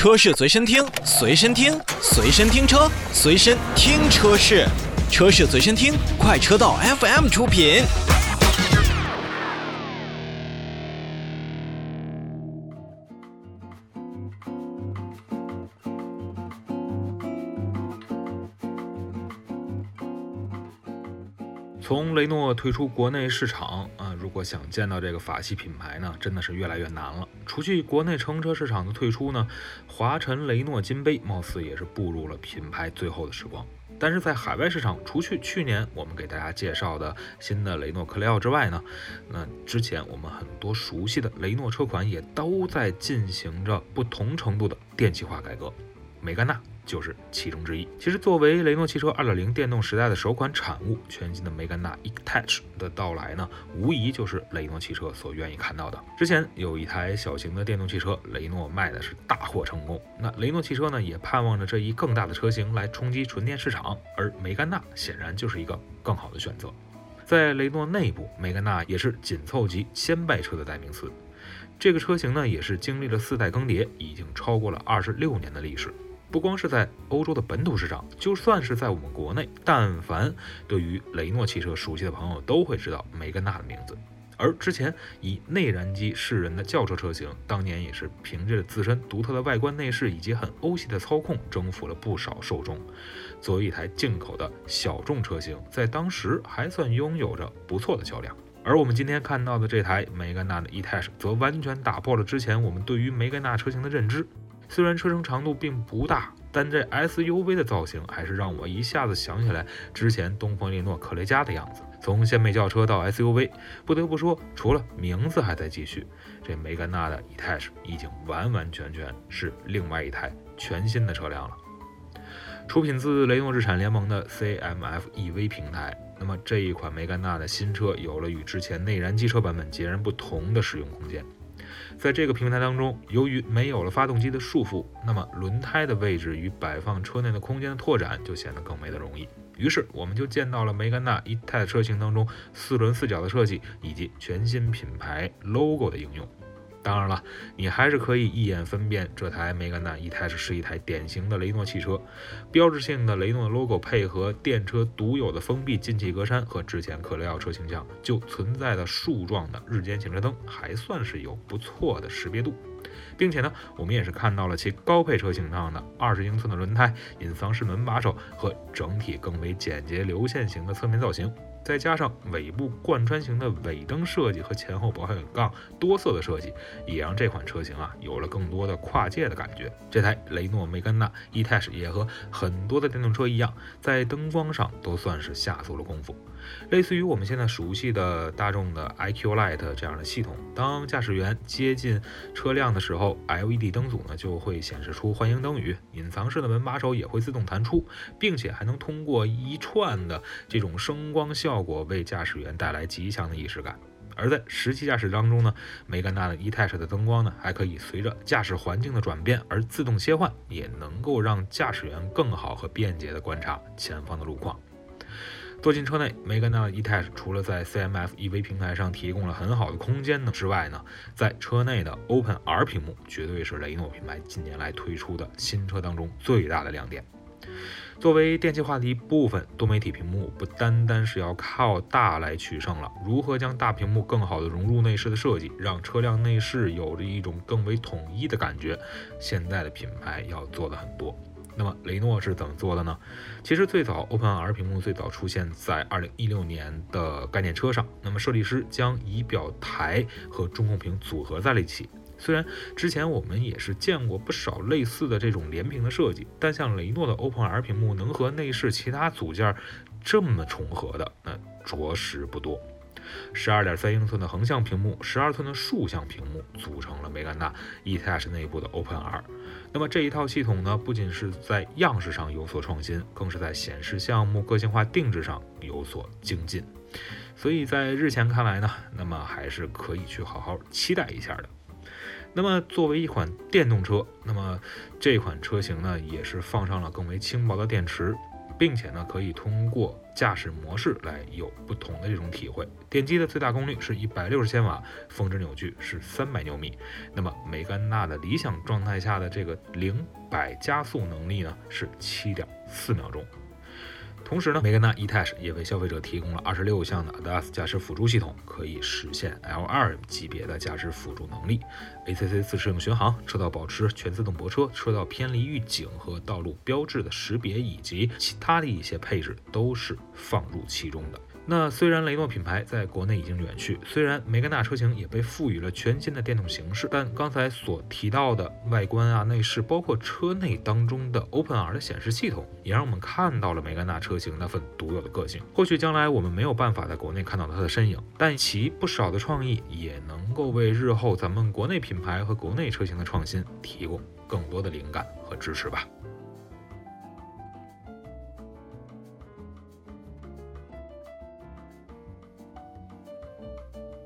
车市随身听，随身听，随身听车，随身听车市，车市随身听，快车道 FM 出品。从雷诺退出国内市场啊，如果想见到这个法系品牌呢，真的是越来越难了。除去国内乘车市场的退出呢，华晨雷诺金杯貌似也是步入了品牌最后的时光。但是在海外市场，除去去年我们给大家介绍的新的雷诺克雷奥之外呢，那之前我们很多熟悉的雷诺车款也都在进行着不同程度的电气化改革。梅甘娜。就是其中之一。其实，作为雷诺汽车2.0电动时代的首款产物，全新的梅甘娜 E-Tech 的到来呢，无疑就是雷诺汽车所愿意看到的。之前有一台小型的电动汽车，雷诺卖的是大获成功。那雷诺汽车呢，也盼望着这一更大的车型来冲击纯电市场，而梅甘娜显然就是一个更好的选择。在雷诺内部，梅甘娜也是紧凑级先辈车的代名词。这个车型呢，也是经历了四代更迭，已经超过了二十六年的历史。不光是在欧洲的本土市场，就算是在我们国内，但凡对于雷诺汽车熟悉的朋友都会知道梅甘娜的名字。而之前以内燃机示人的轿车车型，当年也是凭借着自身独特的外观内饰以及很欧系的操控，征服了不少受众。作为一台进口的小众车型，在当时还算拥有着不错的销量。而我们今天看到的这台梅甘娜的 E-Tech，则完全打破了之前我们对于梅甘娜车型的认知。虽然车身长度并不大，但这 SUV 的造型还是让我一下子想起来之前东风列诺克雷嘉的样子。从掀背轿车到 SUV，不得不说，除了名字还在继续，这梅甘娜的 E-Tech 已经完完全全是另外一台全新的车辆了。出品自雷诺日产联盟的 CMF EV 平台，那么这一款梅甘娜的新车有了与之前内燃机车版本截然不同的使用空间。在这个平台当中，由于没有了发动机的束缚，那么轮胎的位置与摆放车内的空间的拓展就显得更为的容易。于是，我们就见到了梅甘娜 E-Tech 车型当中四轮四角的设计以及全新品牌 logo 的应用。当然了，你还是可以一眼分辨这台梅甘娜 E-Tech 是一台典型的雷诺汽车，标志性的雷诺 logo 配合电车独有的封闭进气格栅和之前克雷奥车型上就存在的竖状的日间行车灯，还算是有不错的识别度，并且呢，我们也是看到了其高配车型上的二十英寸的轮胎、隐藏式门把手和整体更为简洁流线型的侧面造型。再加上尾部贯穿型的尾灯设计和前后保险杠多色的设计，也让这款车型啊有了更多的跨界的感觉。这台雷诺梅甘娜 E-Tech 也和很多的电动车一样，在灯光上都算是下足了功夫。类似于我们现在熟悉的大众的 iQ Light 这样的系统，当驾驶员接近车辆的时候，LED 灯组呢就会显示出欢迎灯语，隐藏式的门把手也会自动弹出，并且还能通过一串的这种声光效效果为驾驶员带来极强的仪式感。而在实际驾驶当中呢，梅甘娜的 E-Tech 的灯光呢还可以随着驾驶环境的转变而自动切换，也能够让驾驶员更好和便捷地观察前方的路况。坐进车内，梅甘娜 E-Tech 除了在 CMF EV 平台上提供了很好的空间呢之外呢，在车内的 Open R 屏幕绝对是雷诺品牌近年来推出的新车当中最大的亮点。作为电气化的一部分，多媒体屏幕不单单是要靠大来取胜了，如何将大屏幕更好的融入内饰的设计，让车辆内饰有着一种更为统一的感觉，现在的品牌要做的很多。那么雷诺是怎么做的呢？其实最早 Open R 屏幕最早出现在2016年的概念车上。那么设计师将仪表台和中控屏组合在了一起。虽然之前我们也是见过不少类似的这种连屏的设计，但像雷诺的 Open R 屏幕能和内饰其他组件这么重合的，那着实不多。十二点三英寸的横向屏幕，十二寸的竖向屏幕，组成了梅甘娜 E-Tech 内部的 Open R。那么这一套系统呢，不仅是在样式上有所创新，更是在显示项目个性化定制上有所精进。所以在日前看来呢，那么还是可以去好好期待一下的。那么作为一款电动车，那么这款车型呢，也是放上了更为轻薄的电池。并且呢，可以通过驾驶模式来有不同的这种体会。电机的最大功率是一百六十千瓦，峰值扭矩是三百牛米。那么梅甘娜的理想状态下的这个零百加速能力呢，是七点四秒钟。同时呢，梅根娜 e-TACH 也为消费者提供了二十六项的 ADAS 驾驶辅助系统，可以实现 L2 级别的驾驶辅助能力。ACC 自适应巡航、车道保持、全自动泊车、车道偏离预警和道路标志的识别，以及其他的一些配置都是放入其中的。那虽然雷诺品牌在国内已经远去，虽然梅甘娜车型也被赋予了全新的电动形式，但刚才所提到的外观啊、内饰，包括车内当中的 OpenR 的显示系统，也让我们看到了梅甘娜车型那份独有的个性。或许将来我们没有办法在国内看到它的身影，但其不少的创意也能够为日后咱们国内品牌和国内车型的创新提供更多的灵感和支持吧。